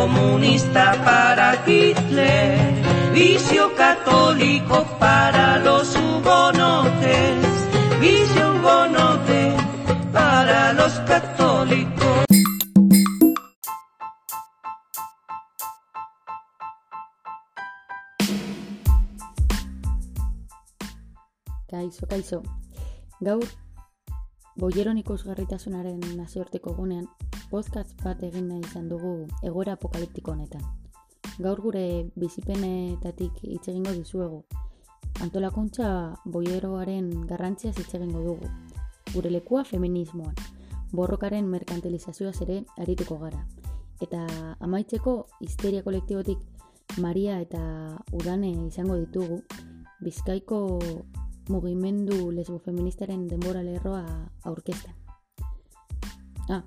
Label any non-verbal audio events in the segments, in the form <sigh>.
comunista para Hitler, vicio católico para los hugonotes, vicio hugonote para los católicos. Kaixo, kaixo. Gaur, boieron ikusgarritasunaren nazioarteko gunean, podcast bat egin nahi izan dugu egoera apokaliptiko honetan. Gaur gure bizipenetatik hitz egingo dizuegu. Antolakuntza boieroaren garrantziaz hitz egingo dugu. Gure lekua feminismoan. Borrokaren merkantilizazioaz ere arituko gara. Eta amaitzeko histeria kolektibotik Maria eta Udane izango ditugu. Bizkaiko mugimendu lesbofeministaren denbora lerroa aurkezten. Ah,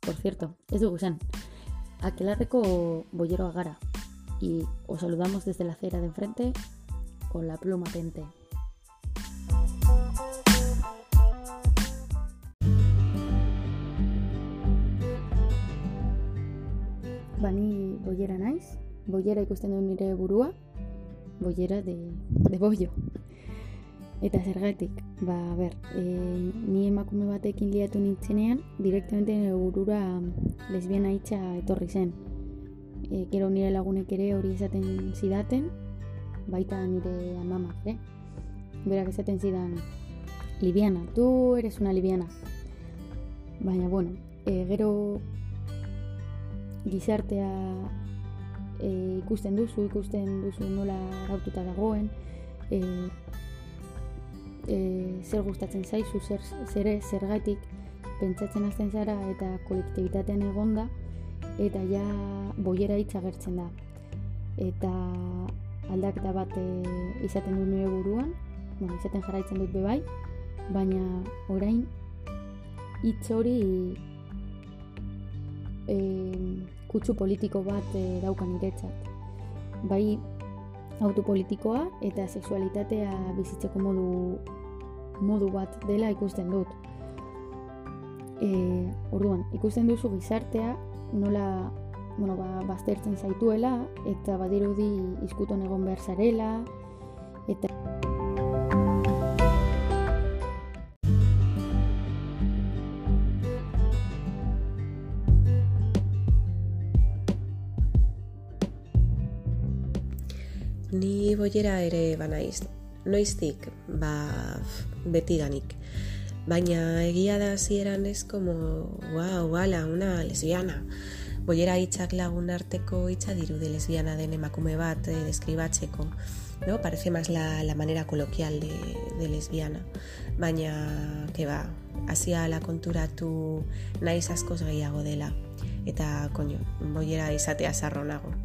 por cierto, ez dugu zen. Aquelarreko boyeroa gara. Y os saludamos desde la acera de enfrente con la pluma pente. Bani boyera naiz, boyera ikusten duen nire burua, boyera de, de bollo. Eta zergatik, ba, ber, e, ni emakume batekin liatu nintzenean, direktamente nire burura lesbiana itxa etorri zen. E, gero nire lagunek ere hori esaten zidaten, baita nire amamak, ere? Berak esaten zidan, libiana, tu eres una libiana. Baina, bueno, e, gero gizartea e, ikusten duzu, ikusten duzu nola raututa dagoen, e, e, zer gustatzen zaizu, zer, zere, zergatik pentsatzen hasten zara eta kolektibitatean egonda eta ja boiera hitz agertzen da. Eta aldaketa bat e, izaten dut nire buruan, bueno, izaten jarraitzen dut bebai, baina orain hitz hori e, kutsu politiko bat e, daukan iretzat. Bai autopolitikoa eta sexualitatea bizitzeko modu modu bat dela ikusten dut. E, orduan, ikusten duzu gizartea nola bueno, ba, baztertzen zaituela eta badirudi izkuton egon behar zarela Ni boiera ere banaiz. Noiztik, ba, betidanik. Baina egia da zieran ez como, wow, ala, una lesbiana. Boiera hitzak lagun arteko hitza diru de lesbiana den emakume bat eh, deskribatzeko. No? Parece más la, la manera coloquial de, de lesbiana. Baina, que ba, hasia la konturatu naiz askoz gehiago dela. Eta, koño, boiera izatea zarronago.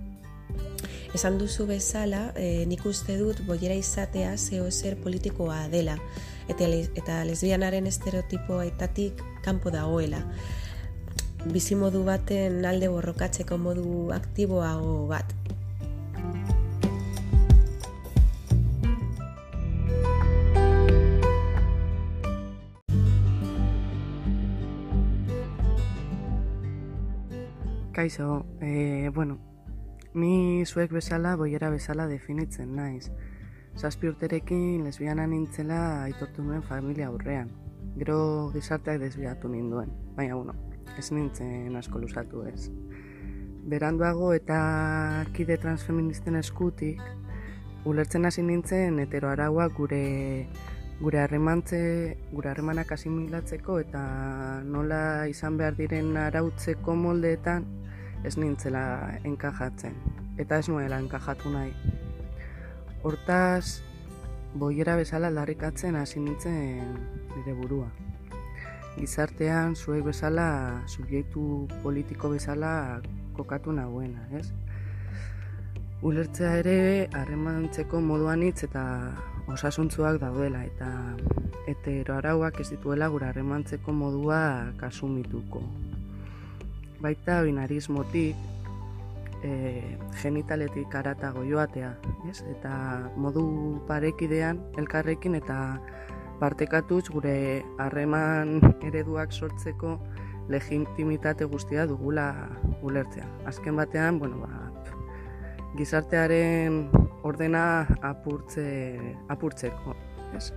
Esan duzu bezala, e, nik uste dut boiera izatea zeo zer politikoa dela eta, eta lesbianaren estereotipoaetatik kanpo dagoela. Bizimodu baten alde borrokatzeko modu aktiboago bat. Kaixo, eh, bueno, ni zuek bezala, boiera bezala definitzen naiz. Zazpi urterekin lesbiana nintzela aitortu nuen familia aurrean. Gero gizarteak desbiatu ninduen, baina bueno, ez nintzen asko lusatu ez. Beranduago eta kide transfeministen eskutik, ulertzen hasi nintzen hetero araua gure gure harremantze, gure harremanak asimilatzeko eta nola izan behar diren arautzeko moldeetan ez nintzela enkajatzen. Eta ez nuela enkajatu nahi. Hortaz, boiera bezala larrikatzen hasi nintzen nire burua. Gizartean, zuek bezala, subjektu politiko bezala kokatu nagoena, ez? Ulertzea ere, harremantzeko moduan hitz eta osasuntzuak daudela, eta hetero arauak ez dituela gura harremantzeko modua kasumituko. Baita binarismotik, e, genitaletik aratago joatea, ez? Eta modu parekidean elkarrekin eta partekatuz gure harreman ereduak sortzeko legitimitate guztia dugula ulertzea. Azken batean, bueno, ba, gizartearen ordena apurtze, apurtzeko. Ez?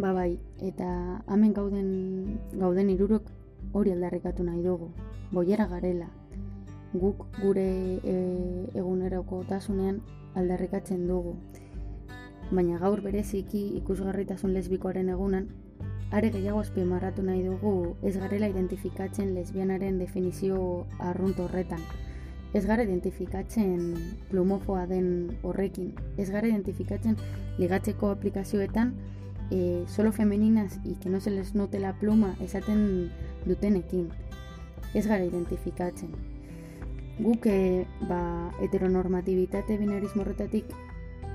Ba bai, eta hemen gauden gauden hirurok hori aldarrikatu nahi dugu. Boiera garela. Guk gure e, eguneroko tasunean aldarrikatzen dugu. Baina gaur bereziki ikusgarritasun lesbikoaren egunan, are gehiago azpimarratu nahi dugu ez garela identifikatzen lesbianaren definizio arrunt horretan. Ez gara identifikatzen plumofoa den horrekin. Ez gara identifikatzen ligatzeko aplikazioetan eh, solo femeninas y que no se les note la pluma esaten dutenekin. Ez gara identifikatzen. Guk eh, ba, heteronormatibitate binarismo horretatik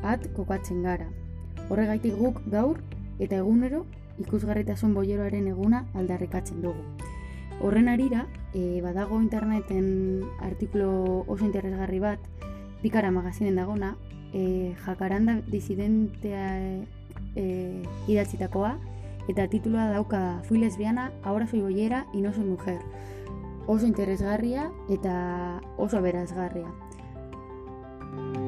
at kokatzen gara. Horregaitik guk gaur eta egunero ikusgarritasun boieroaren eguna aldarrikatzen dugu. Horren arira, e, badago interneten artiklo oso interesgarri bat, Pikara magazinen dagona, e, jakaranda disidentea e, idatzitakoa, eta titulua dauka Fui lesbiana, ahora soy bollera y no soy mujer. Oso interesgarria eta oso berazgarria. Niri,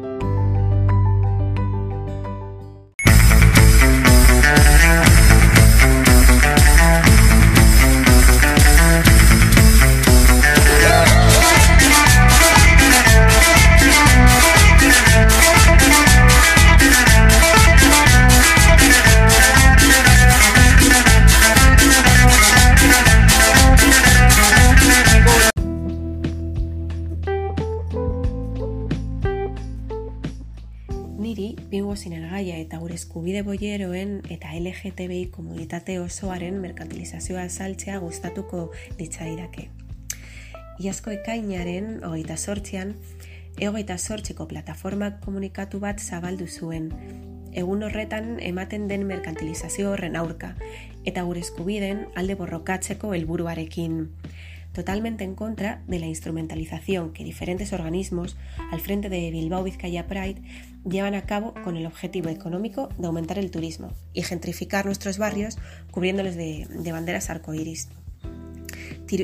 gaia eta gure eskubide boieroen eta LGTBI komunitate osoaren merkantilizazioa saltzea gustatuko ditzaidake. Iazko ekainaren, hogeita sortzian, egoita sortziko plataformak komunikatu bat zabaldu zuen. Egun horretan ematen den merkantilizazio horren aurka, eta gure eskubiden alde borrokatzeko helburuarekin totalmente en contra de la instrumentalización que diferentes organismos al frente de Bilbao Vizcaya Pride llevan a cabo con el objetivo económico de aumentar el turismo y gentrificar nuestros barrios cubriéndoles de, de banderas arcoíris.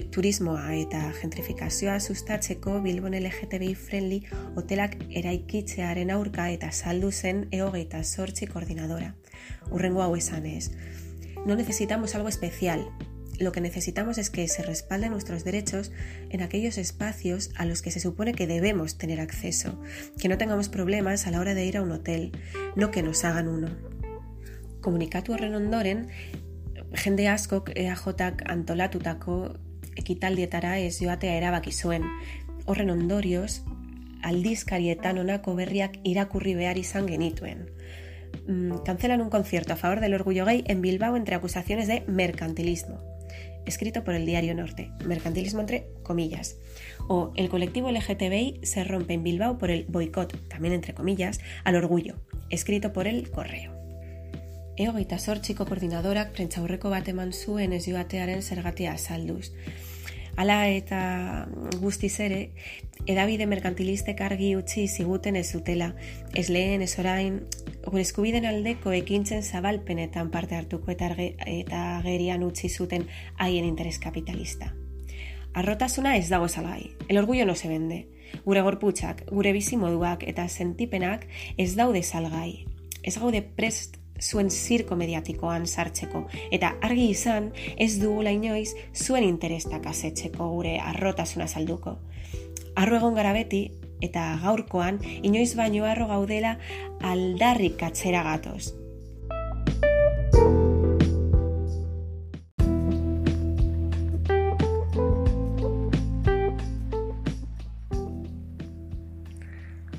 Turismoa eta gentrifikazioa sustatzeko Bilbon LGTBI friendly hotelak eraikitzearen aurka eta saldu zen eogeita sortzi koordinadora. Urrengo hau esan ez. No necesitamos algo especial, lo que necesitamos es que se respalden nuestros derechos en aquellos espacios a los que se supone que debemos tener acceso, que no tengamos problemas a la hora de ir a un hotel, no que nos hagan uno. Komunikatu horren ondoren, jende askok EAJak antolatutako ekitaldietara ez joatea erabaki zuen. Horren ondorioz, aldizkarietan honako berriak irakurri behar izan genituen. Mm, cancelan un concierto a favor del orgullo gay en Bilbao entre acusaciones de mercantilismo escrito por el Diario Norte, mercantilismo entre comillas. O el colectivo LGTBI se rompe en Bilbao por el boicot, también entre comillas, al orgullo, escrito por el Correo. Eo gaita sortxiko koordinadorak prentxaurreko bat eman zuen ez joatearen zergatia salduz. Hala eta guztiz ere, edabide merkantilistek argi utzi ziguten ez zutela, ez lehen, ez orain, gure eskubiden aldeko ekintzen zabalpenetan parte hartuko eta, arge, eta gerian utzi zuten haien interes kapitalista. Arrotasuna ez dago salgai, el orgullo no se vende. Gure gorputxak, gure bizimoduak eta sentipenak ez daude salgai. Ez gaude prest zuen zirko mediatikoan sartzeko eta argi izan ez dugu inoiz zuen interestak asetzeko gure arrotasuna salduko. Arro egon gara beti eta gaurkoan inoiz baino arro gaudela aldarrik atzera gatoz.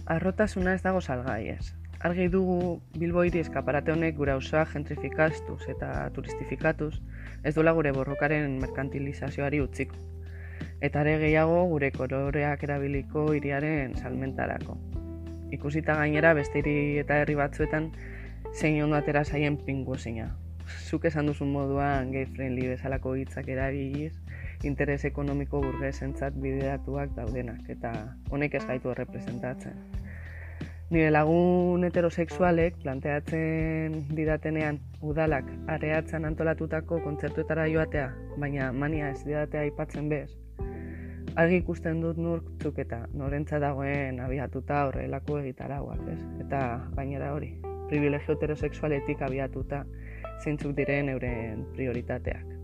Arrotasuna ez dago salgai ez. Argi dugu Bilbo hiri eskaparate honek gure auzoa gentrifikaztuz eta turistifikatuz ez dola gure borrokaren merkantilizazioari utziko eta ere gehiago gure koloreak erabiliko hiriaren salmentarako. Ikusita gainera beste hiri eta herri batzuetan zein ondo atera zaien pingu zeina. Zuk esan duzun moduan gay friendly bezalako hitzak erabiliz interes ekonomiko burgesentzat bideratuak daudenak, eta honek ez gaitu errepresentatzen. Nire lagun heterosexualek planteatzen didatenean udalak areatzen antolatutako kontzertuetara joatea, baina mania ez didatea aipatzen bez, argi ikusten dut nurtzuk eta norentza dagoen abiatuta horrelako egitarauak, ez? Eta gainera hori, privilegio heterosexualetik abiatuta zeintzuk diren euren prioritateak.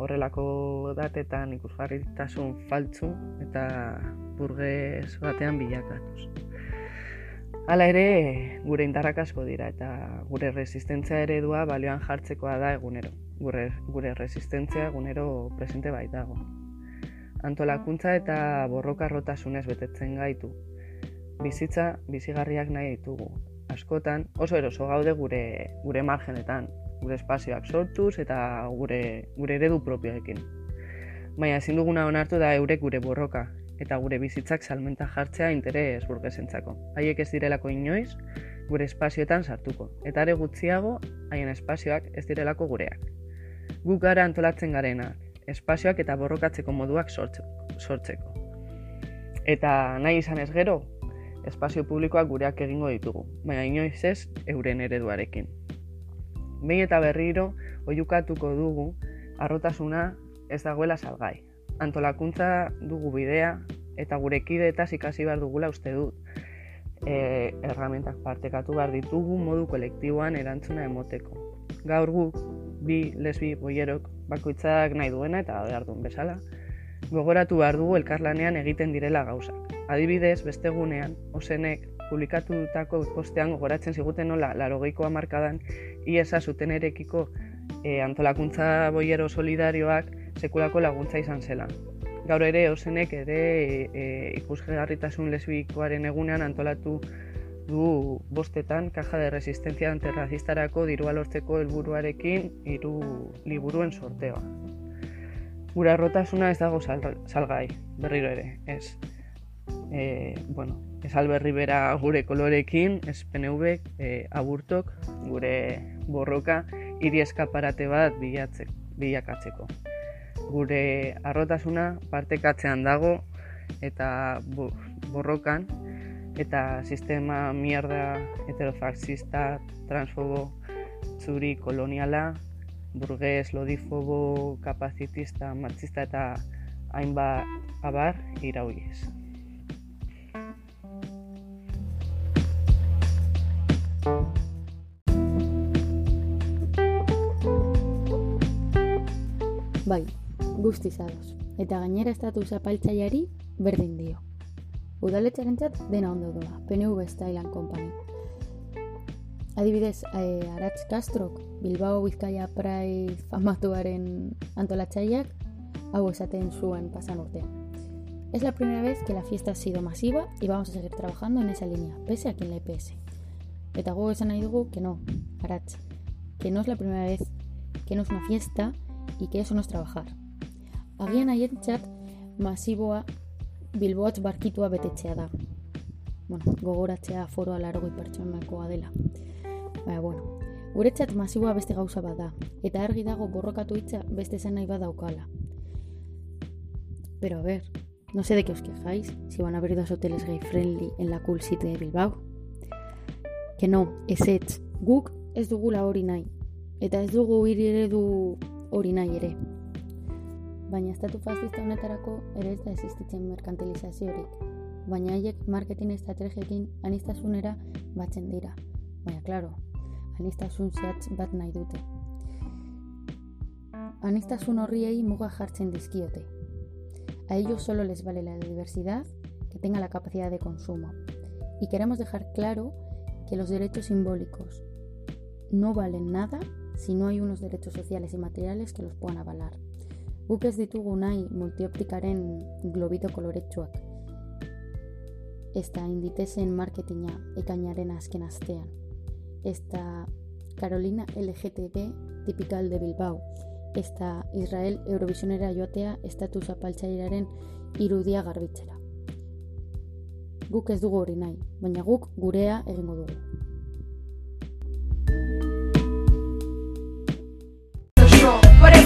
Horrelako datetan ikusgarritasun faltzu eta burgez batean bilakatuz. Hala ere, gure indarrak asko dira eta gure resistentzia eredua balioan jartzekoa da egunero. Gure, gure resistentzia egunero presente baitago antolakuntza eta borrokarrotasunez betetzen gaitu. Bizitza bizigarriak nahi ditugu. Askotan oso eroso gaude gure gure margenetan, gure espazioak sortuz eta gure gure eredu propioekin. Baina ezin duguna onartu da eurek gure borroka eta gure bizitzak salmenta jartzea interes burgesentzako. Haiek ez direlako inoiz gure espazioetan sartuko eta are gutxiago haien espazioak ez direlako gureak. Guk gara antolatzen garena, espazioak eta borrokatzeko moduak sortzeko. Eta nahi izan ez gero, espazio publikoak gureak egingo ditugu, baina inoiz ez euren ereduarekin. Behin eta berriro, oiukatuko dugu, arrotasuna ez dagoela salgai. Antolakuntza dugu bidea, eta gure kide eta ikasi behar dugula uste dut. E, erramentak partekatu behar ditugu modu kolektiboan erantzuna emoteko. Gaur guk, bi lesbi boierok bakoitzak nahi duena eta behar duen bezala. Gogoratu behar dugu elkarlanean egiten direla gauzak. Adibidez, beste gunean, osenek publikatu postean gogoratzen ziguten nola larogeiko amarkadan iesa zuten erekiko e, antolakuntza boiero solidarioak sekulako laguntza izan zela. Gaur ere, osenek ere e, e, ikusgarritasun lesbikoaren egunean antolatu du bostetan kaja de resistencia antirrazistarako dirua lortzeko helburuarekin hiru liburuen sorteoa. Gura errotasuna ez dago salgai, berriro ere, ez. E, bueno, ez alberri bera gure kolorekin, ez PNV, e, aburtok, gure borroka, hiri eskaparate bat bilakatzeko. Gure arrotasuna partekatzean dago eta borrokan, eta sistema mierda heterofaxista, transfobo, zuri koloniala, burgues, lodifobo, kapazitista, marxista eta hainba abar irauiez. Bai, guztiz ados. Eta gainera estatu zapaltzaiari berdin dio udaletxaren txat dena ondo doa, PNV Style Company. Adibidez, eh, Aratz Castrok, Bilbao Bizkaia Pride famatuaren antolatxaiak, hau esaten zuen pasan urtean. Es la primera vez que la fiesta ha sido masiva y vamos a seguir trabajando en esa línea, pese a quien le pese. Eta gogo esan nahi dugu, que no, Aratz, que no es la primera vez, que no es una fiesta y que eso no es trabajar. Agian haien txat masiboa Bilboatz barkitua betetzea da. Bueno, gogoratzea foroa largoi pertsonakoa dela. Baina, bueno, guretzat masiboa beste gauza bada, eta argi dago borrokatu hitza beste zen nahi badaukala. Pero a ver, no sé de qué os quejáis, si van a haber dos hoteles gay friendly en la cool city de Bilbao. Que no, ez ez, guk ez dugula hori nahi, eta ez dugu hiri ere du hori nahi ere baina estatu fascista honetarako ere ez da existitzen merkantilizaziorik, baina haiek marketing estrategiekin anistasunera batzen dira. Baina, klaro, anistasun zehatz bat nahi dute. Anistasun horriei muga jartzen dizkiote. A ellos solo les vale la diversidad que tenga la capacidad de consumo. Y queremos dejar claro que los derechos simbólicos no valen nada si no hay unos derechos sociales y materiales que los puedan avalar. Guk ez ditugu nahi multioptikaren globito koloretsuak. Ez da inditezen marketinga ekainaren azken astean. Ez da Carolina LGTB tipikal de Bilbao. Ez da Israel Eurovisionera joatea estatu zapaltzairaren irudia garbitzera. Guk ez dugu hori nahi, baina guk gurea egingo dugu.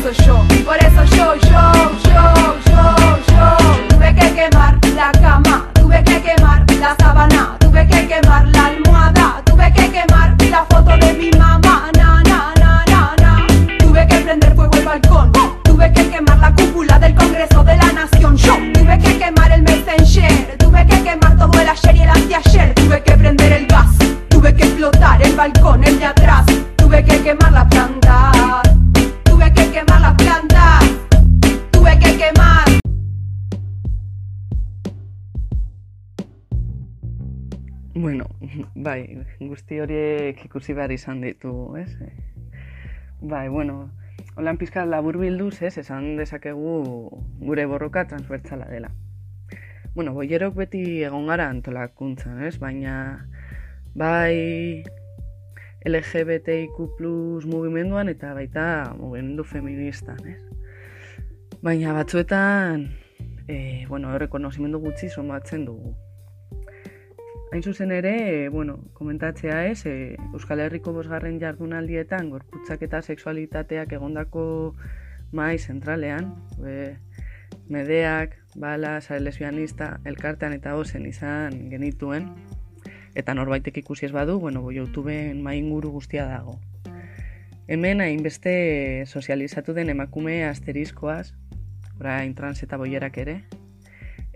Eso yo, por eso yo, yo, yo, yo, yo. Tuve que quemar la cama, tuve que quemar la sábana Tuve que quemar la almohada, tuve que quemar la foto de mi mamá Na, na, na, na, na. Tuve que prender fuego el balcón Tuve que quemar la cúpula del Congreso de la Nación. Yo tuve que quemar el Messenger Tuve que quemar todo el ayer y el anteayer. Tuve que prender el gas Tuve que explotar el balcón, el de atrás. Tuve que quemar la <laughs> bai, guzti horiek ikusi behar izan ditu, ez? Bai, bueno, holan pizka labur bilduz, ez, esan dezakegu gure borroka transbertzala dela. Bueno, boierok beti egon gara antolakuntzan, ez? Baina, bai, LGBTIQ plus mugimenduan eta baita mugimendu feministan, ez? Baina batzuetan, e, bueno, rekonozimendu gutxi somatzen dugu. Hain zuzen ere, bueno, komentatzea ez, e, Euskal Herriko bosgarren jardunaldietan gorputzak eta sexualitateak egondako mai zentralean, e, medeak, bala, sare lesbianista, elkartean eta ozen izan genituen, eta norbaitek ikusi ez badu, bueno, YouTubeen mai inguru guztia dago. Hemen hainbeste sozializatu den emakume asteriskoaz, orain trans eta boierak ere,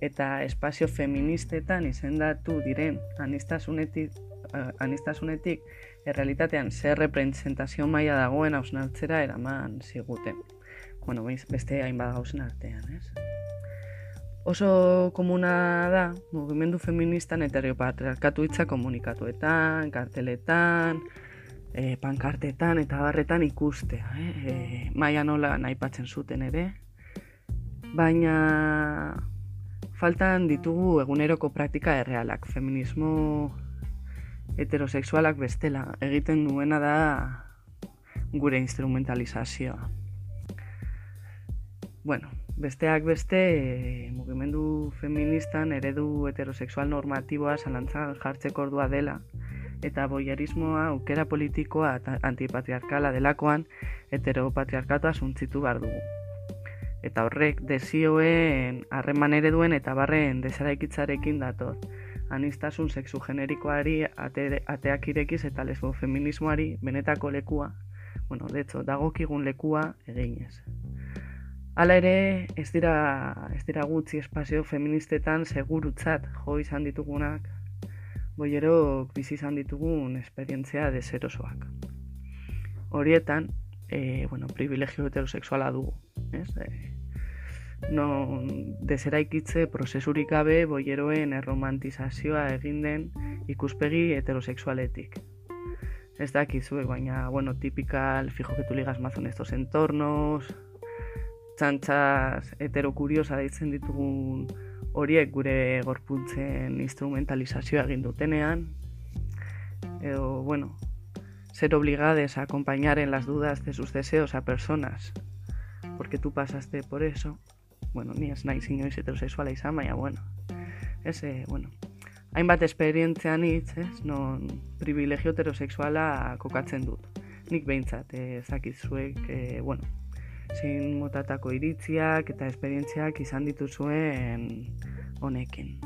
eta espazio feministetan izendatu diren anistasunetik, uh, anistasunetik errealitatean zer representazio maila dagoen hausnartzera eraman ziguten. Bueno, beste hainbat gauzen artean, ez? Oso komuna da, mugimendu feministan heteropatriarkatu hitza komunikatuetan, karteletan, e, pankartetan eta barretan ikustea. Eh? E, maia nola nahi zuten ere. Baina faltan ditugu eguneroko praktika errealak. Feminismo heterosexualak bestela egiten duena da gure instrumentalizazioa. Bueno, besteak beste e, mugimendu feministan eredu heterosexual normatiboa zalantzan jartzeko ordua dela eta boierismoa aukera politikoa eta antipatriarkala delakoan heteropatriarkatoa suntzitu behar dugu eta horrek desioen harreman ereduen eta barren desaraikitzarekin dator. Anistasun sexu generikoari ate, ateak irekiz eta lesbo feminismoari benetako lekua, bueno, de hecho, dagokigun lekua eginez. Hala ere, ez dira, ez dira gutxi espazio feministetan segurutzat jo izan ditugunak, boierok bizi izan ditugun esperientzia deserosoak. Horietan, e, bueno, privilegio heterosexuala dugu, ez? E, no deseraikitze prozesurik gabe boieroen erromantizazioa egin den ikuspegi heterosexualetik. Ez dakizuek, baina, bueno, tipikal, fijo que tu ligas más en estos entornos, txantxas heterokurios deitzen ditugun horiek gure gorpuntzen instrumentalizazioa egin dutenean, edo, bueno, ser obligades a acompañar en las dudas de sus deseos a personas porque tú pasaste por eso, bueno, ni ez nahi inoiz heterosexuala izan, baina, bueno, ez, eh, bueno, hainbat esperientzean hitz, ez, non privilegio heterosexuala kokatzen dut. Nik behintzat, eh, zakizuek, eh, bueno, zin motatako iritziak eta esperientziak izan dituzuen honekin.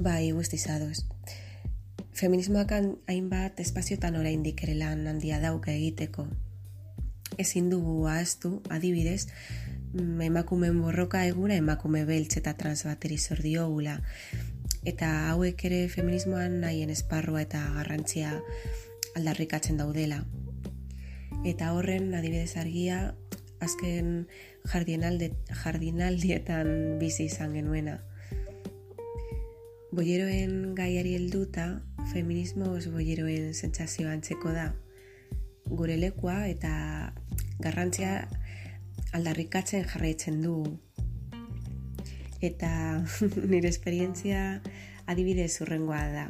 Bai, guztiz adoz. Feminismoak hainbat espaziotan oraindik ere lan handia dauka egiteko. Ezin dugu ahaztu, adibidez, mm, emakumeen borroka egura emakume beltz eta trans bateri zordiogula. Eta hauek ere feminismoan nahien esparrua eta garrantzia aldarrikatzen daudela. Eta horren adibidez argia azken jardinaldietan bizi izan genuena. Boieroen gaiari helduta, feminismo ez boieroen sentsazio antzeko da. Gure lekua eta garrantzia aldarrikatzen jarraitzen du. Eta <laughs> nire esperientzia adibidez urrengoa da.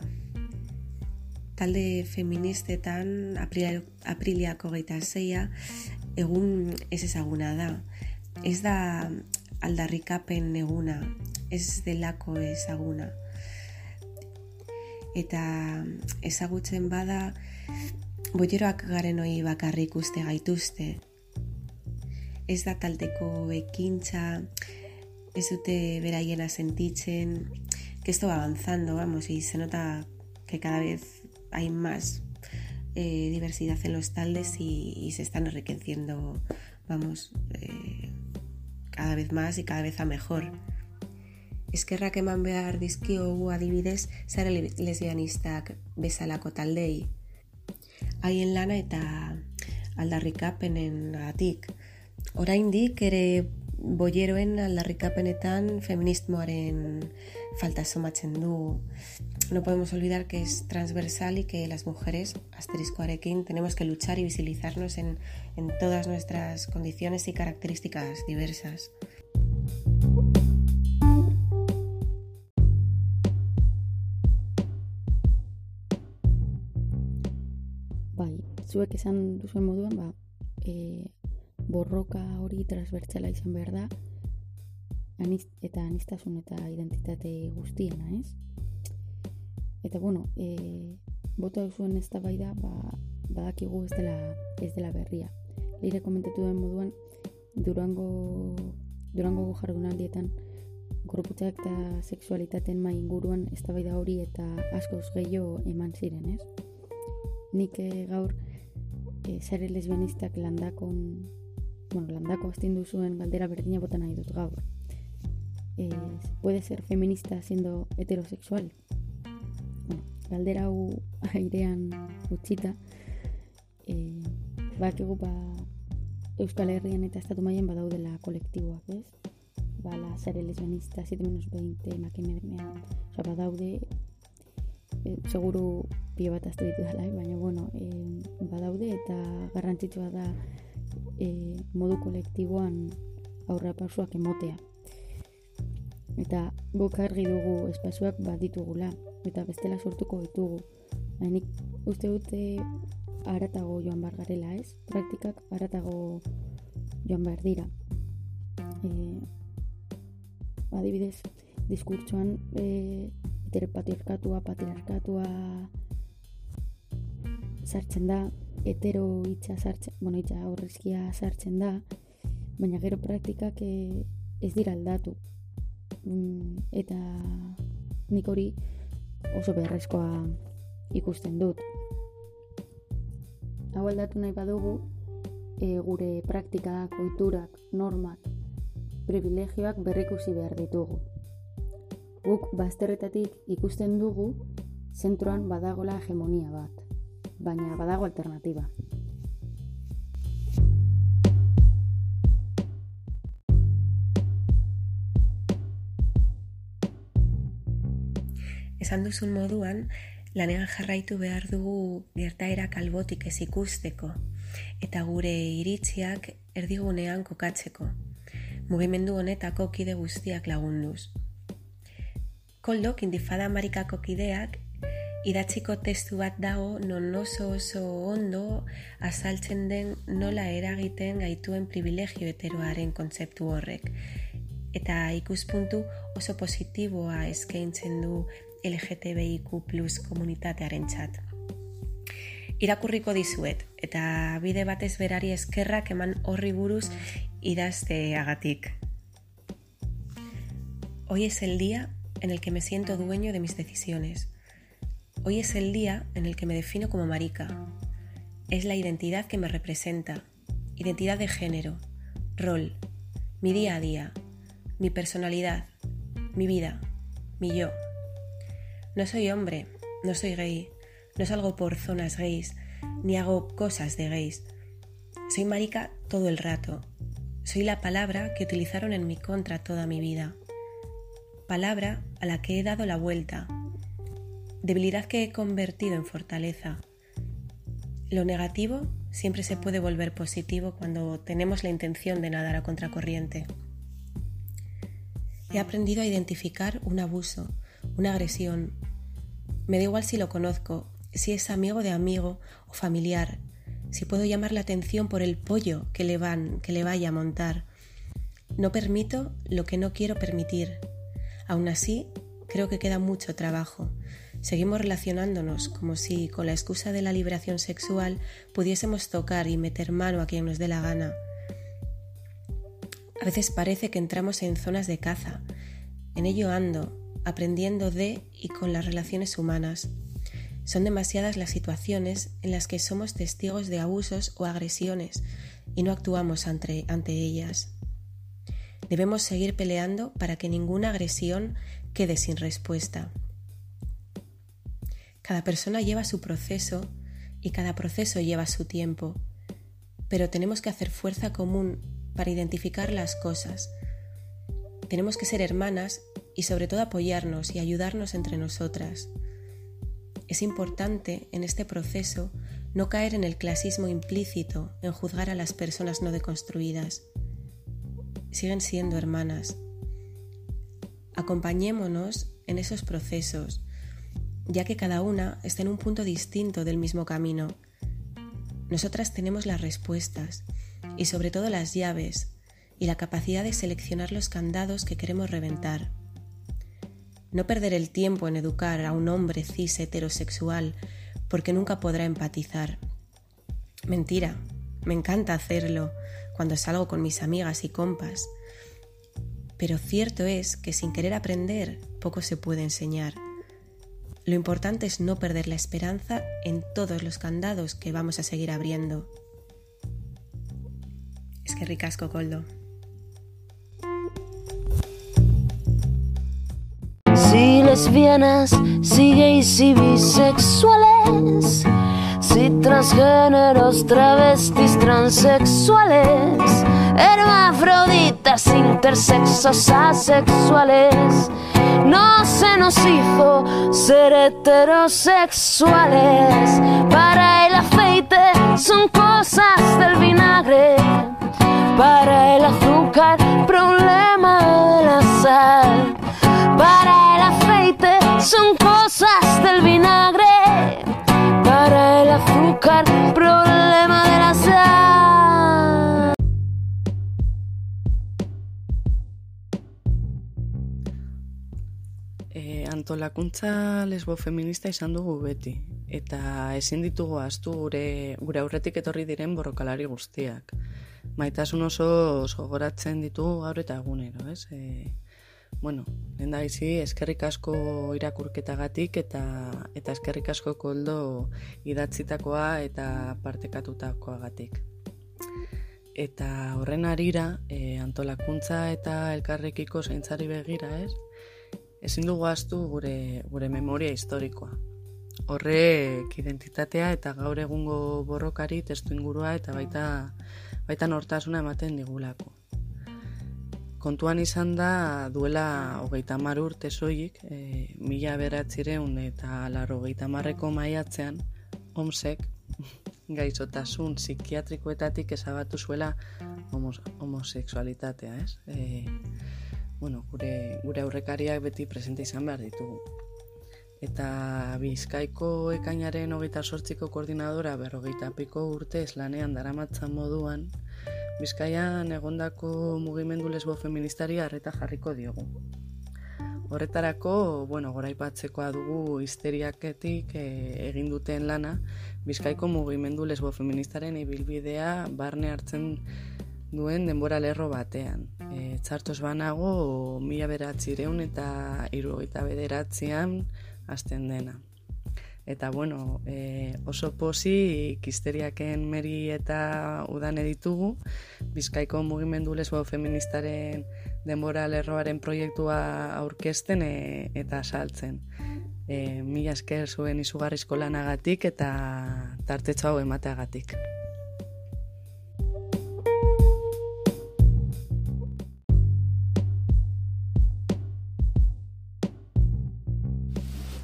Talde feministetan apriliako gaita zeia egun ez ezaguna da. Ez da aldarrikapen eguna, ez delako ezaguna. Eta ezagutzen bada, boieroak garen hori bakarrik uste gaituzte. Ez da taldeko ekintza, ez dute beraiena sentitzen, que esto va avanzando, vamos, y se nota que cada vez hay más eh, diversidad en los taldes y, se están enriqueciendo, vamos, eh, cada vez más y cada vez a mejor. Eskerrak eman behar dizkiogu adibidez zare lesbianistak bezalako taldei. Haien lana eta aldarrikapenen gatik. Oraindik ere boieroen aldarrikapenetan feminismoaren falta somatzen du. No podemos olvidar que es transversal y que las mujeres, asterisco arekin, tenemos que luchar y visibilizarnos en, en todas nuestras condiciones y características diversas. Zuek esan duzuen moduan, ba, e, borroka hori transbertsala izan behar da, aniz, eta anistasun eta identitate guztiena, ez? Eta bueno, e, bota duzuen ez da bai da, ba, badakigu ez dela, ez dela berria. Leire komentatu duen moduan, durango, durango jardunaldietan gorputzak eta sexualitateen mai inguruan ez da bai da hori eta askoz gehiago eman ziren, ez? Nik e, gaur e, zare lesbianistak landakon bueno, landako astindu zuen galdera berdina bota nahi dut gaur. Eh, puede ser feminista siendo heterosexual? Bueno, galdera hau <laughs> airean utzita, eh, bakigu ba, Euskal Herrian eta Estatu mailan badaudela kolektiboak, ez? Ba, la zare lesbianista, 7 menos 20, emakimean, oza, badaude, e, seguru pio bat aztu ditu dela, eh? baina, bueno, e, badaude eta garrantzitsua da e, modu kolektiboan aurra pausuak emotea. Eta guk argi dugu espazioak bat ditugula, eta bestela sortuko ditugu. Hainik uste dute aratago joan bar garela, ez? Praktikak aratago joan behar dira. E, adibidez, diskurtsoan e, heteropatriarkatua, patriarkatua sartzen da, hetero hitza sartzen, bueno, hitza aurrizkia sartzen da, baina gero praktikak e, ez dira aldatu. Mm, eta nik hori oso beharrezkoa ikusten dut. Hau aldatu nahi badugu, e, gure praktikak, oiturak, normak, privilegioak berrikusi behar ditugu. Guk bazterretatik ikusten dugu zentroan badagola hegemonia bat, baina badago alternatiba. Esan duzun moduan, lanean jarraitu behar dugu gertaera kalbotik ez ikusteko eta gure iritziak erdigunean kokatzeko, mugimendu honetako kide guztiak lagunduz. Koldok indifada marikako kideak idatziko testu bat dago non oso oso ondo azaltzen den nola eragiten gaituen privilegio heteroaren kontzeptu horrek. Eta ikuspuntu oso positiboa eskaintzen du LGTBIQ plus komunitatearen txat. Irakurriko dizuet, eta bide batez berari eskerrak eman horri buruz idazteagatik. Hoy es el día en el que me siento dueño de mis decisiones. Hoy es el día en el que me defino como marica. Es la identidad que me representa, identidad de género, rol, mi día a día, mi personalidad, mi vida, mi yo. No soy hombre, no soy gay, no salgo por zonas gays, ni hago cosas de gays. Soy marica todo el rato. Soy la palabra que utilizaron en mi contra toda mi vida. Palabra a la que he dado la vuelta. Debilidad que he convertido en fortaleza. Lo negativo siempre se puede volver positivo cuando tenemos la intención de nadar a contracorriente. He aprendido a identificar un abuso, una agresión. Me da igual si lo conozco, si es amigo de amigo o familiar, si puedo llamar la atención por el pollo que le van, que le vaya a montar. no permito lo que no quiero permitir. Aún así, creo que queda mucho trabajo. Seguimos relacionándonos como si, con la excusa de la liberación sexual, pudiésemos tocar y meter mano a quien nos dé la gana. A veces parece que entramos en zonas de caza. En ello ando, aprendiendo de y con las relaciones humanas. Son demasiadas las situaciones en las que somos testigos de abusos o agresiones y no actuamos ante, ellas. Debemos seguir peleando para que ninguna agresión quede sin respuesta. Cada persona lleva su proceso y cada proceso lleva su tiempo, pero tenemos que hacer fuerza común para identificar las cosas. Tenemos que ser hermanas y sobre todo apoyarnos y ayudarnos entre nosotras. Es importante en este proceso no caer en el clasismo implícito en juzgar a las personas no deconstruidas. Siguen siendo hermanas. Acompañémonos en esos procesos, ya que cada una está en un punto distinto del mismo camino. Nosotras tenemos las respuestas y sobre todo las llaves y la capacidad de seleccionar los candados que queremos reventar. No perder el tiempo en educar a un hombre cis heterosexual porque nunca podrá empatizar. Mentira, me encanta hacerlo cuando salgo con mis amigas y compas. Pero cierto es que sin querer aprender poco se puede enseñar. Lo importante es no perder la esperanza en todos los candados que vamos a seguir abriendo. Es que ricasco, Coldo. Si lesbianas, si gays y bisexuales, si transgéneros, travestis, transexuales, hermafroditas, intersexos, asexuales, no se nos hizo ser heterosexuales. Para el aceite son cosas del vinagre, para el azúcar, problema de la sal. Para el aceite son cosas del vinagre. Para el azúcar, problema antolakuntza lesbo feminista izan dugu beti, eta ezin ditugu astu gure, gure aurretik etorri diren borrokalari guztiak. Maitasun oso oso goratzen ditugu gaur eta egunero, ez? E, bueno, da bizi, eskerrik asko irakurketagatik eta eta eskerrik asko koldo idatzitakoa eta partekatutakoagatik. Eta horren arira, e, antolakuntza eta elkarrekiko zaintzari begira, ez? Ezin dugu astu gure, gure memoria historikoa. Horrek identitatea eta gaur egungo borrokari testu ingurua eta baita, baita nortasuna ematen digulako. Kontuan izan da duela hogeita mar urte zoik, e, mila beratzireun eta laro hogeita marreko maiatzean, omsek, <laughs> gaizotasun psikiatrikoetatik ezabatu zuela homos, homosexualitatea, ez? E, bueno, gure, gure aurrekariak beti presente izan behar ditugu. Eta bizkaiko ekainaren hogeita sortziko koordinadora berrogeita piko urte eslanean daramatzan moduan, bizkaian egondako mugimendu lesbo feministari harreta jarriko diogu. Horretarako, bueno, goraipatzekoa dugu histeriaketik e, egin duten lana, bizkaiko mugimendu lesbo feministaren ibilbidea barne hartzen duen denbora lerro batean. E, txartos banago, mila beratzireun eta iru eta bederatzean hasten dena. Eta bueno, e, oso posi kisteriaken meri eta udan editugu, Bizkaiko mugimendu lesbo feministaren denbora lerroaren proiektua aurkezten e, eta saltzen. E, mila esker zuen izugarrizko lanagatik eta tartetxo hau emateagatik.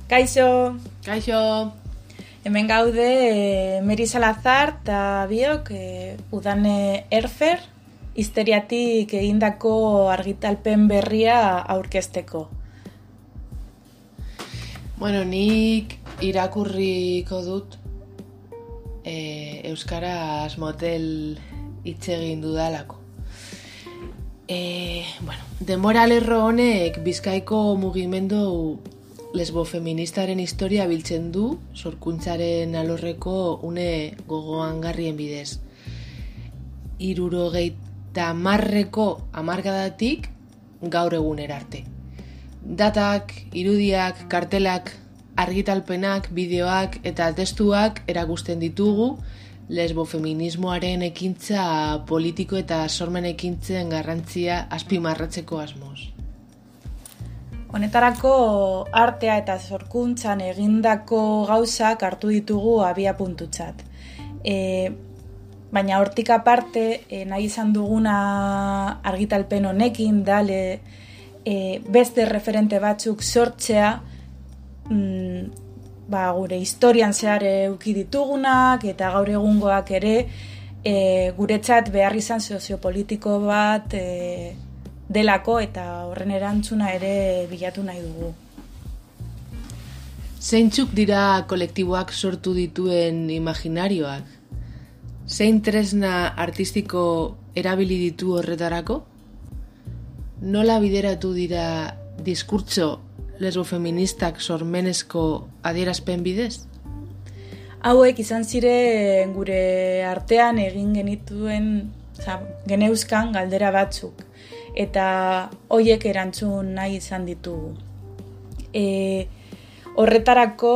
Kaixo, Kaixo, hemen gaude e, Meri Salazar eta biok e, udane Erfer histeriatik egindako argitalpen berria aurkezteko. bueno, nik irakurriko dut e, Euskaraz motel hitz egin dudalako. E, bueno, denbora lerro honek bizkaiko mugimendu lesbofeministaren historia biltzen du sorkuntzaren alorreko une gogoan garrien bidez. Irurogeita marreko amargadatik gaur egunera arte. Datak, irudiak, kartelak, argitalpenak, bideoak eta testuak erakusten ditugu lesbofeminismoaren ekintza politiko eta sormen ekintzen garrantzia azpimarratzeko asmoz. Honetarako artea eta zorkuntzan egindako gauzak hartu ditugu abia puntutzat. E, baina hortik aparte, e, nahi izan duguna argitalpen honekin, dale, e, beste referente batzuk sortzea, mm, ba, gure historian zehar euki ditugunak eta gaur egungoak ere e, guretzat behar izan soziopolitiko bat e, delako eta horren erantzuna ere bilatu nahi dugu. Zeintzuk dira kolektiboak sortu dituen imaginarioak? Zein tresna artistiko erabili ditu horretarako? Nola bideratu dira diskurtso lesbofeministak sormenezko adierazpen bidez? Hauek izan ziren gure artean egin genituen za, geneuzkan galdera batzuk eta hoiek erantzun nahi izan ditugu. E, horretarako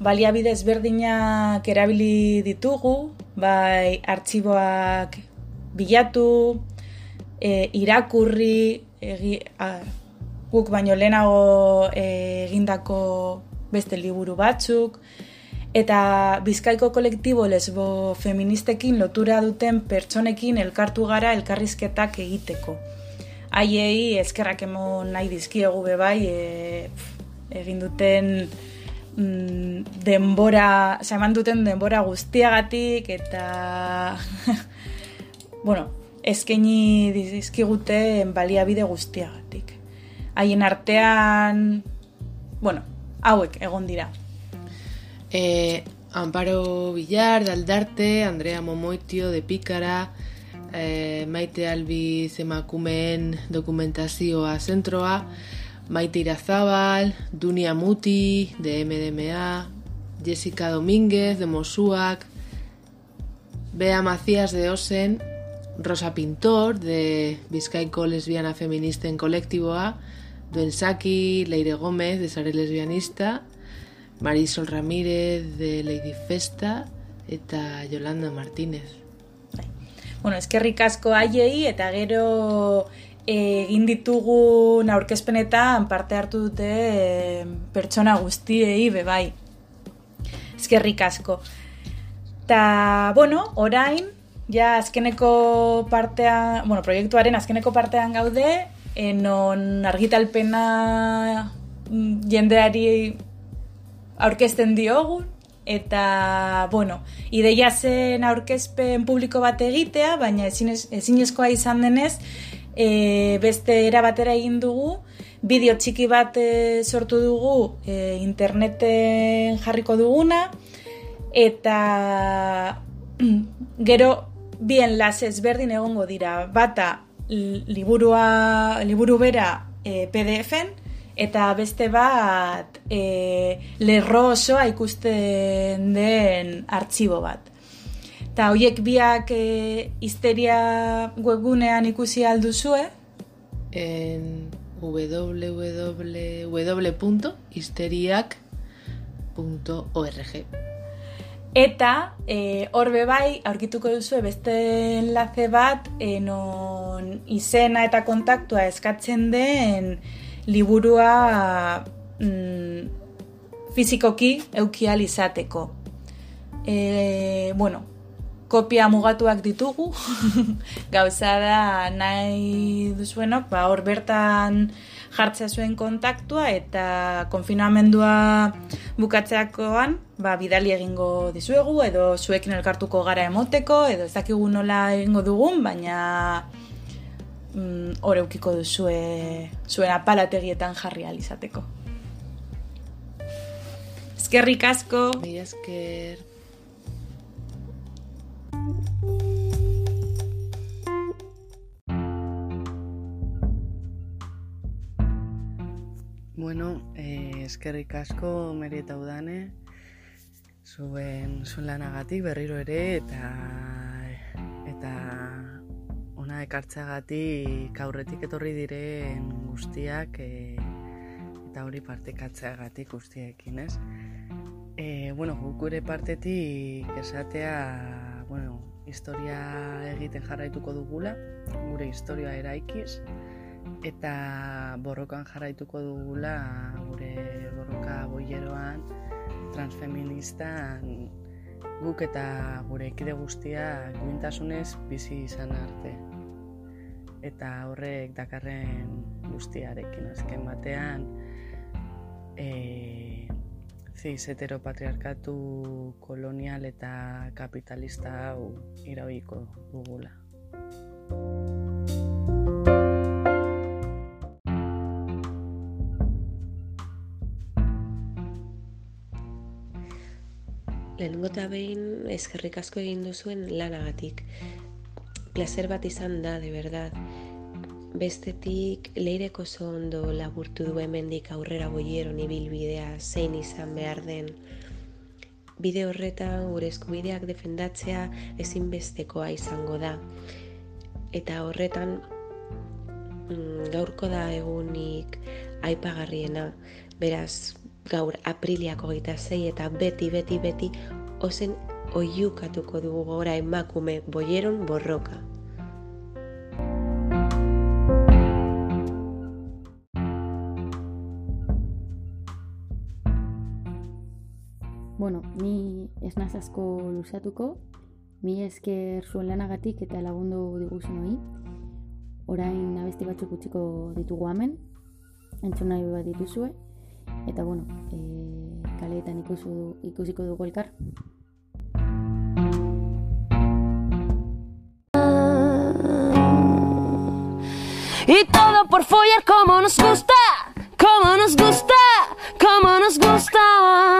baliabide ezberdinak erabili ditugu, bai artxiboak bilatu, e, irakurri, egi, a, guk baino lehenago e, egindako beste liburu batzuk, eta bizkaiko kolektibo lesbo feministekin lotura duten pertsonekin elkartu gara elkarrizketak egiteko haiei eskerrak emon nahi dizkiegu be bai e, egin duten mm, denbora, sa eman duten denbora guztiagatik eta <laughs> bueno, eskaini dizkigute baliabide guztiagatik. Haien artean bueno, hauek egon dira. E, Amparo Villar, Daldarte, Andrea Momoitio, de Pícara, e, maite albiz emakumeen dokumentazioa zentroa, maite irazabal, Dunia Muti, de MDMA, Jessica Domínguez, de Mosuak, Bea Macías de Osen, Rosa Pintor, de Bizkaiko Lesbiana Feministen Kolektiboa, Duen Saki, Leire Gómez, de Sare Lesbianista, Marisol Ramírez, de Lady Festa, eta Yolanda Martínez bueno, eskerrik asko haiei eta gero eh, egin ditugun aurkezpenetan parte hartu dute e, pertsona guztiei be bai. Eskerrik asko. Ta, bueno, orain ja azkeneko partea, bueno, proiektuaren azkeneko partean gaude, enon argitalpena mm, jendeari aurkezten diogun, eta, bueno, ideia zen aurkezpen publiko bat egitea, baina ezinezkoa izan denez, e, beste era batera egin dugu, bideo txiki bat e, sortu dugu e, interneten jarriko duguna, eta <clears throat> gero bien las ezberdin egongo dira, bata liburua, liburu bera e, PDF-en, eta beste bat e, lerro osoa ikusten den artxibo bat. Ta hoiek biak e, histeria webgunean ikusi alduzue? En www.histeriak.org Eta e, horbe bai aurkituko duzu beste enlace bat e, non izena eta kontaktua eskatzen den liburua mm, fizikoki eukial izateko. E, bueno, kopia mugatuak ditugu, <laughs> gauza da nahi duzuenok, ba, hor bertan jartzea zuen kontaktua eta konfinamendua bukatzeakoan ba, bidali egingo dizuegu edo zuekin elkartuko gara emoteko edo ez dakigu nola egingo dugun, baina mm, oreukiko duzue zuen apalategietan jarri alizateko. Eskerrik asko! Mila esker! Bueno, eh, eskerrik asko meri eta udane, zuen, zuen lanagatik berriro ere, eta, eta ekartzeagatik aurretik etorri diren guztiak e, eta hori partekatzeagatik guztiekin, ez? E, bueno, gure partetik esatea, bueno, historia egiten jarraituko dugula, gure historia eraikiz, eta borrokan jarraituko dugula gure borroka boieroan transfeministan guk eta gure ekide guztia guintasunez bizi izan arte. Eta horrek dakarren guztiarekin azken batean e, ziz heteropatriarkatu kolonial eta kapitalista hau iraoiko dugula. Lehenengo eta behin eskerrik asko egin duzuen lanagatik. Placer bat izan da, de verdad. Bestetik, leireko oso ondo laburtu du hemendik aurrera boieron ibilbidea zein izan behar den. Bide horretan gure eskubideak defendatzea ezinbestekoa izango da. Eta horretan mm, gaurko da egunik aipagarriena, beraz gaur apriliako gita zei eta beti, beti, beti, ozen oiukatuko dugu gora emakume boieron borroka. Bueno, ni ez naz asko luzatuko, mi esker zuen lanagatik eta lagundu diguzen hori. Orain abesti batzuk utziko ditugu hemen, entzun nahi bat dituzue, eta bueno, e, kaleetan ikusu, ikusiko dugu elkar. Y todo por follar como nos gusta, como nos gusta, como nos gusta.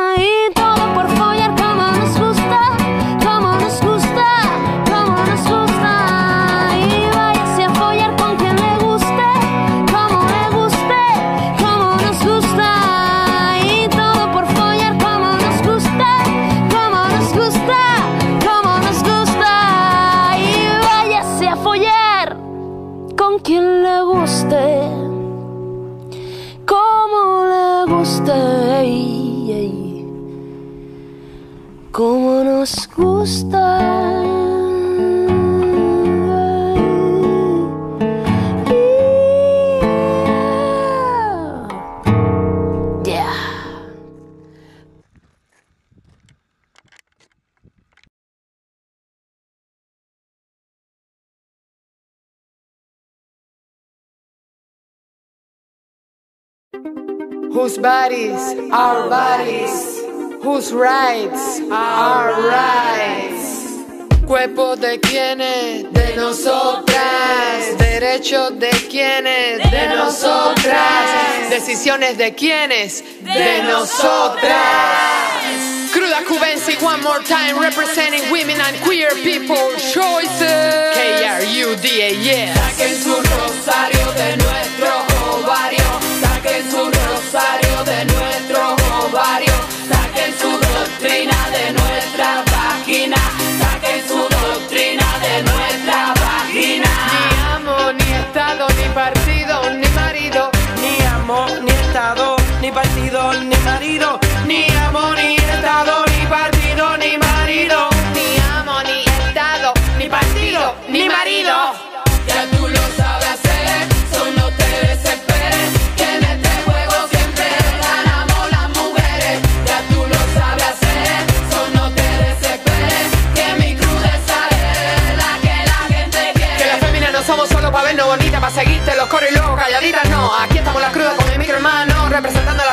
Bodies are bodies, whose rights are rights. Cuerpo de quienes, de nosotras. Derechos de quienes, de nosotras. Decisiones de quienes, de nosotras. Cruda Cubensi, one more time, representing women and queer people choices. K-R-U-D-A, yeah. Saquen su rosario de nuestro partido, ni marido, Ni amo, ni estado, ni partido, ni marido. Ni amo, ni estado, ni partido, ni marido. Ya tú lo sabes hacer, so no te desesperes, que en este juego siempre ganamos las mujeres. Ya tú lo sabes hacer, so no te desesperes, que mi crudeza es la que la gente Que las quiere. féminas no somos solo para vernos bonitas, para seguirte los coros y luego calladitas, no.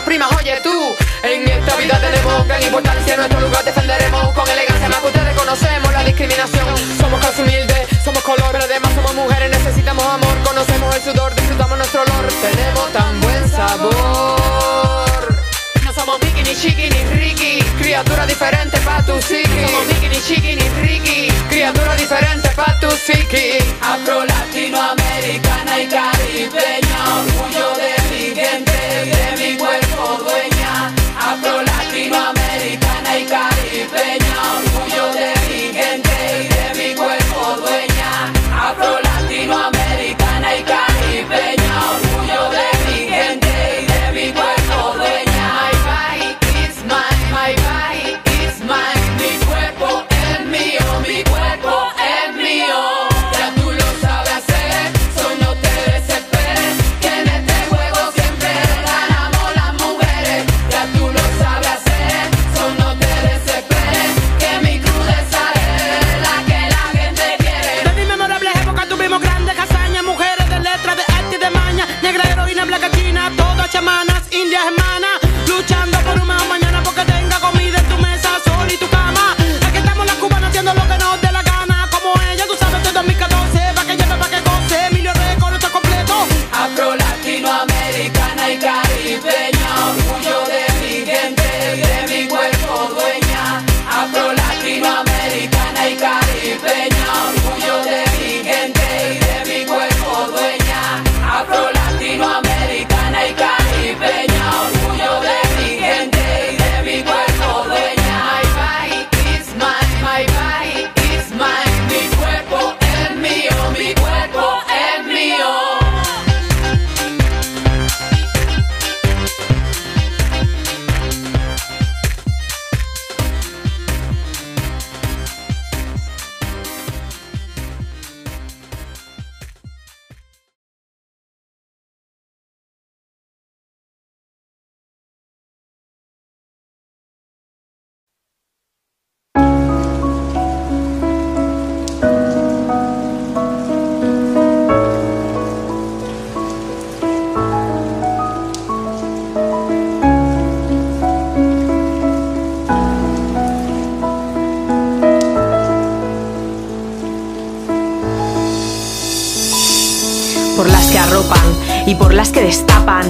Primas, oye tú. En esta vida tenemos gran importancia, nuestro lugar defenderemos. Con elegancia, más que ustedes conocemos la discriminación. Somos casi humildes, somos color, además somos mujeres, necesitamos amor, conocemos el sudor, disfrutamos nuestro olor, tenemos tan buen sabor. No somos Mickey, ni Chiqui, ni Ricky. Criatura diferente pa' tu psiqui somos Mickey, ni Chiqui, ni Ricky. Criatura diferente pa' tu psiqui Afro, latinoamericana y caribeña, orgullo de mi gente,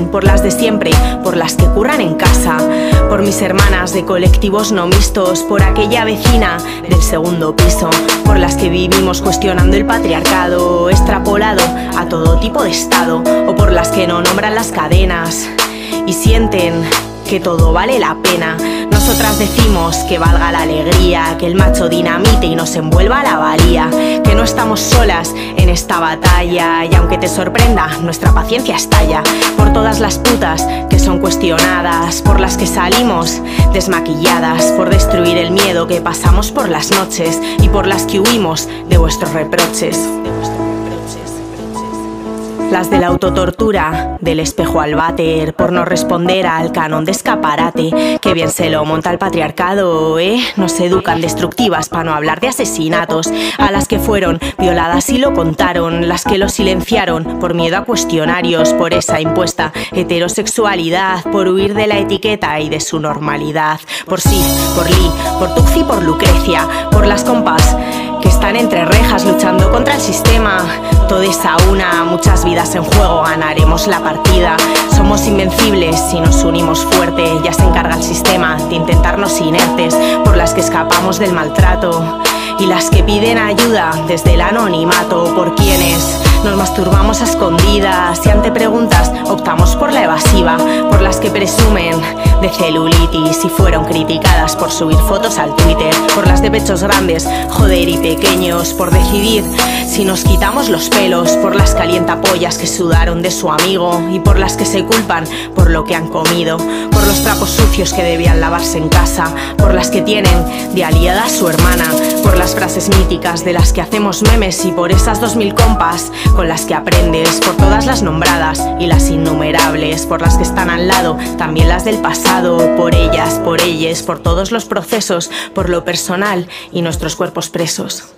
por las de siempre, por las que curran en casa, por mis hermanas de colectivos no mixtos, por aquella vecina del segundo piso, por las que vivimos cuestionando el patriarcado extrapolado a todo tipo de estado, o por las que no nombran las cadenas y sienten que todo vale la pena. Nosotras decimos que valga la alegría, que el macho dinamite y nos envuelva la valía, que no estamos solas en esta batalla y aunque te sorprenda, nuestra paciencia estalla por todas las putas que son cuestionadas, por las que salimos desmaquilladas, por destruir el miedo que pasamos por las noches y por las que huimos de vuestros reproches. Las de la autotortura, del espejo al váter, por no responder al canon de escaparate, que bien se lo monta el patriarcado, ¿eh? Nos educan destructivas para no hablar de asesinatos, a las que fueron violadas y lo contaron, las que lo silenciaron por miedo a cuestionarios, por esa impuesta heterosexualidad, por huir de la etiqueta y de su normalidad, por sí, por Lee, por Tuxi, por Lucrecia, por las compas están entre rejas luchando contra el sistema. Toda esa una, muchas vidas en juego, ganaremos la partida. Somos invencibles si nos unimos fuerte. Ya se encarga el sistema de intentarnos inertes, por las que escapamos del maltrato y las que piden ayuda desde el anonimato, por quienes nos masturbamos a escondidas y ante preguntas optamos por la evasiva, por las que presumen de celulitis y fueron criticadas por subir fotos al Twitter, por las de pechos grandes, joder y pequeños, por decidir si nos quitamos los pelos, por las calientapollas que sudaron de su amigo y por las que se culpan por lo que han comido, por los trapos sucios que debían lavarse en casa, por las que tienen de aliada a su hermana, por las frases míticas de las que hacemos memes y por esas dos mil compas con las que aprendes, por todas las nombradas y las innumerables, por las que están al lado, también las del pasado, por ellas, por ellas, por todos los procesos, por lo personal y nuestros cuerpos presos.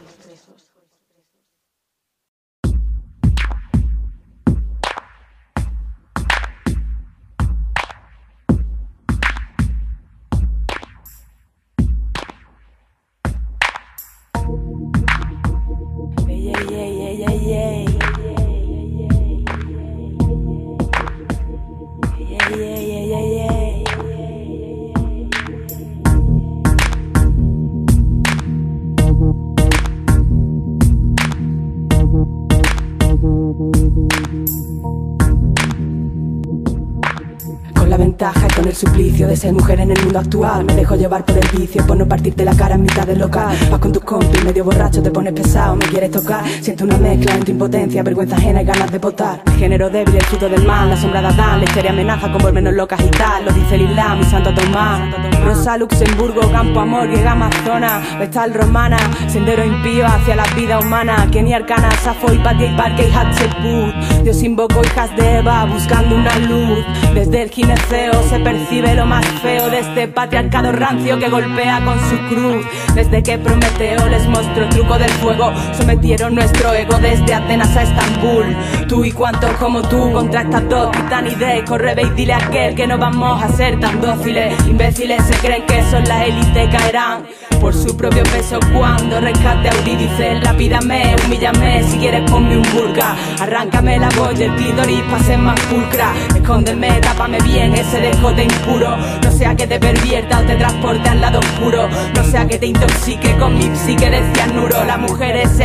Ser mujer en el mundo actual. Me dejo llevar por el vicio, por no partirte la cara en mitad del local. Vas con tus compis, medio borracho, te pones pesado, me quieres tocar. Siento una mezcla en tu impotencia, vergüenza ajena y ganas de votar. Género débil, el fruto del mal, la sombra de Adán La historia amenaza con volvernos locas y tal. Lo dice el Islam y Santo Tomás. Rosa, Luxemburgo, Campo Amor, llega Amazona Vestal Romana, sendero impío hacia la vida humana. Kenia Arcana, Safo, Hipatia y Parque y Hatshepsut. Dios invoco hijas de Eva buscando una luz. Desde el gineceo se percibe lo más feo de este patriarcado rancio que golpea con su cruz. Desde que Prometeo les mostró el truco del fuego Sometieron nuestro ego desde Atenas a Estambul. Tú y cuantos como tú contra estas dos titanides Corre ve y dile a aquel que no vamos a ser tan dóciles. Imbéciles se creen que son la élite caerán por su propio peso cuando rescate a Eurídice Lápidame, humíllame, si quieres ponme un burka Arráncame la voz el clítoris pa' ser más pulcra. Escóndeme, tápame bien ese dejote impuro. No sea que te pervierta o te transporte al lado oscuro. No sea que te intoxique con mi psique de cianuro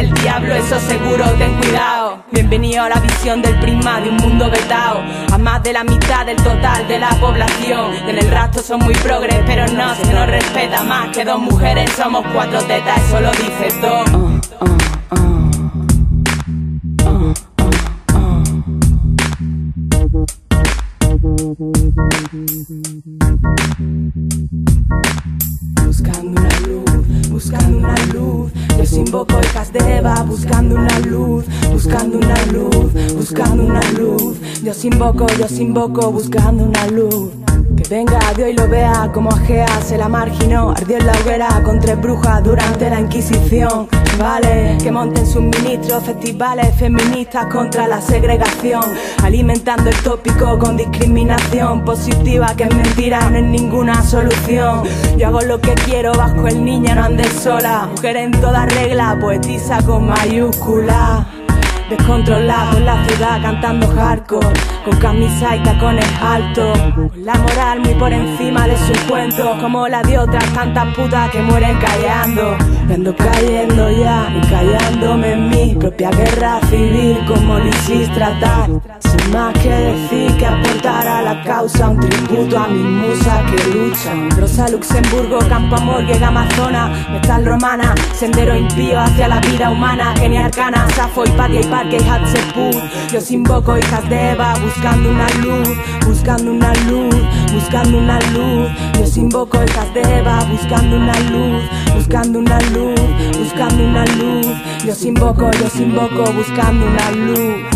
El diablo, eso seguro, ten cuidado. Bienvenido a la visión del prisma de un mundo vetado. A más de la mitad del total de la población. En el rastro son muy progres, pero no se nos respeta más que dos mujeres. Somos cuatro tetas, eso lo dice todo. Buscando una Yo invoco hijas de Eva, buscando una luz, buscando una luz, buscando una luz. Yo invoco, yo invoco, buscando una luz. Venga Dios y lo vea como Agea se la marginó. Ardió en la hoguera con tres brujas durante la Inquisición. Vale, que monten suministros, festivales feministas contra la segregación. Alimentando el tópico con discriminación positiva Que es mentira, no es ninguna solución. Yo hago lo que quiero bajo el niño, no andes sola. Mujer en toda regla, poetisa con mayúscula Descontrolado en la ciudad cantando hardcore Con camisa y tacones altos. La moral muy por encima de sus cuentos Como la de otras tantas putas que mueren callando. Y ando cayendo ya y callándome en mi propia guerra civil Como Lisis tratar Sin más que decir que aportar a la causa Un tributo a mi musa que luchan. Rosa Luxemburgo, Campo Amor, Llega Amazona Metal Romana, sendero impío hacia la vida humana Genia Arcana, Safo y Patia y Hatshepsut Yo os invoco hijas de Eva buscando una luz Buscando una luz, buscando una luz. Yo invoco hijas de Eva buscando una luz Buscando una luz, buscando una luz. Yo invoco, yo invoco buscando una luz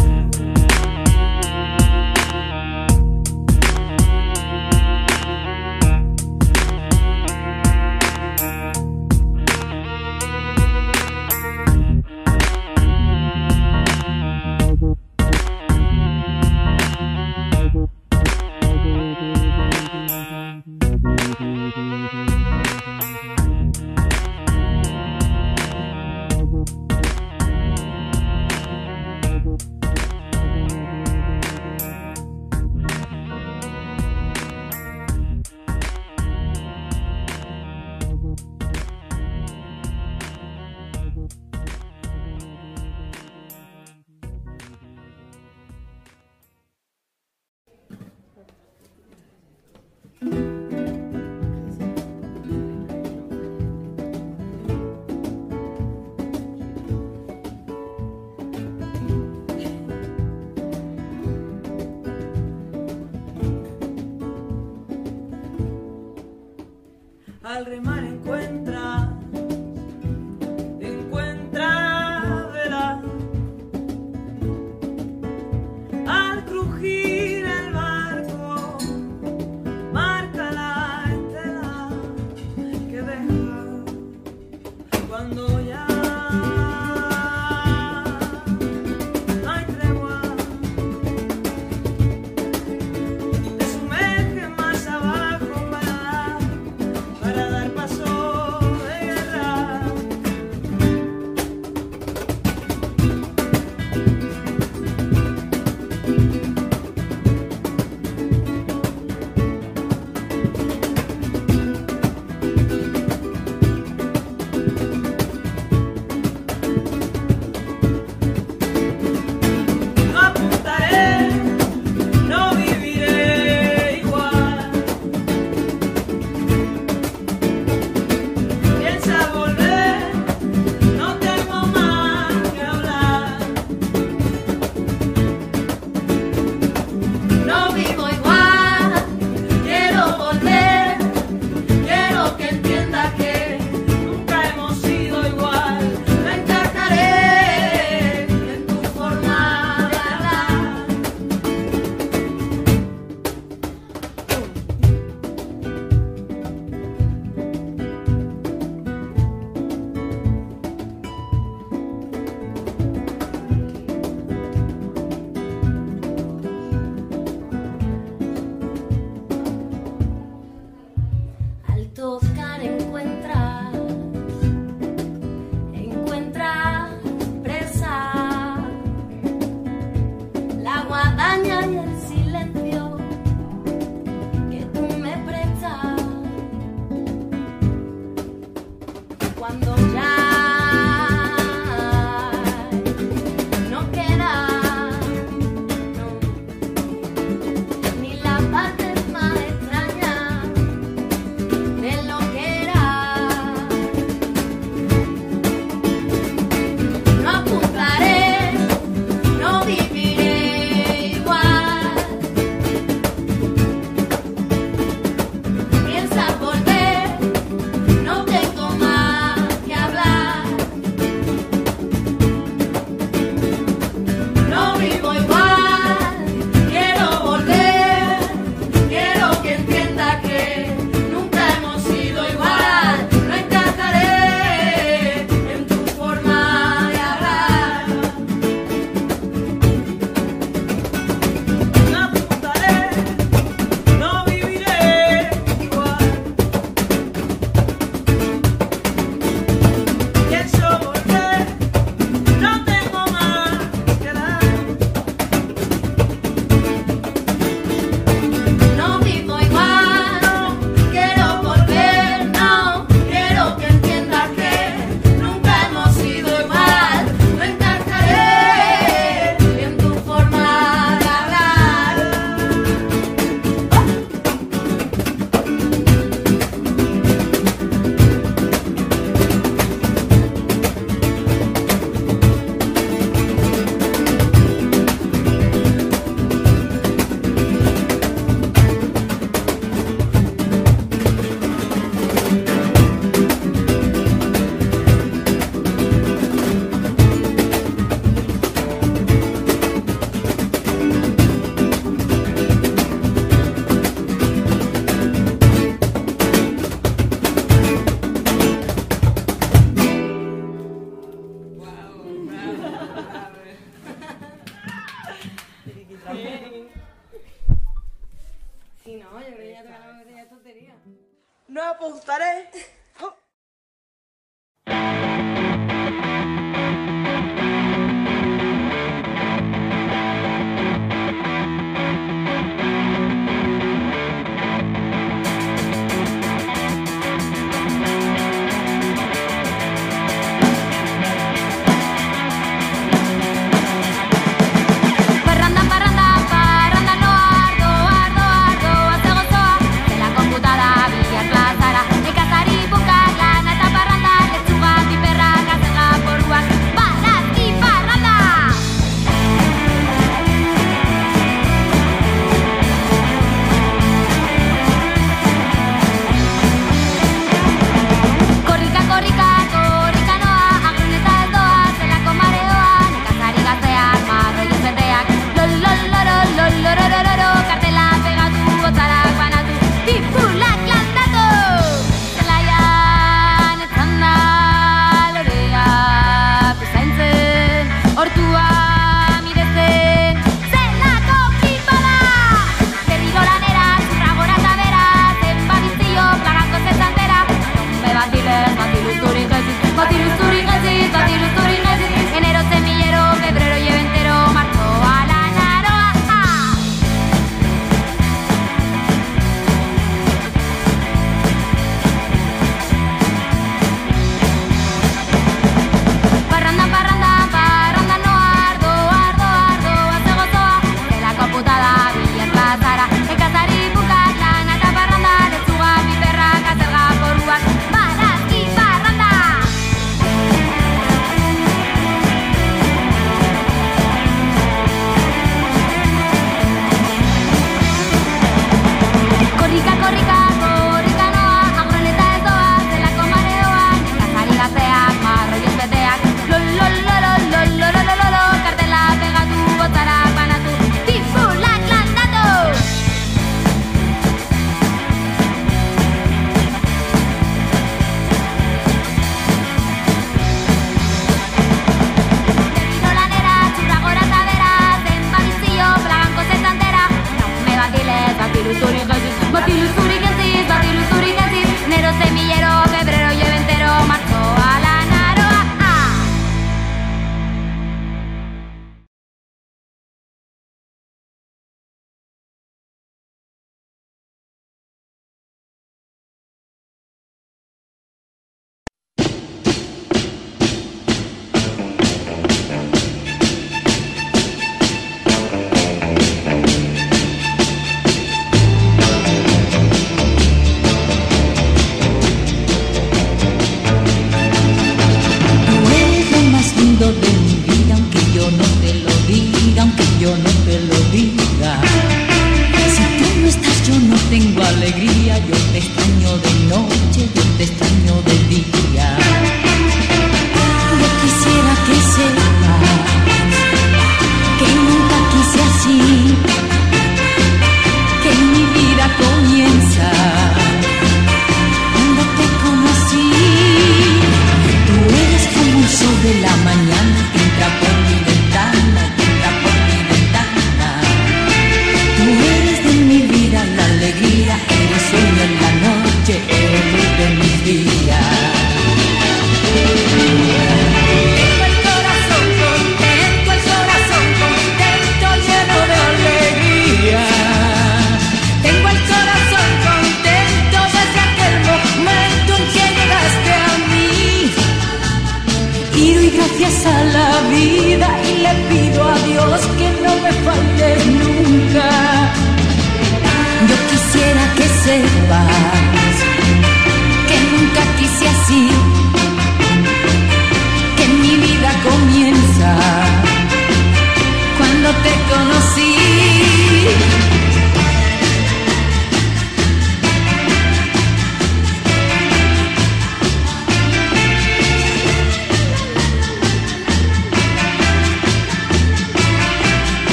sepa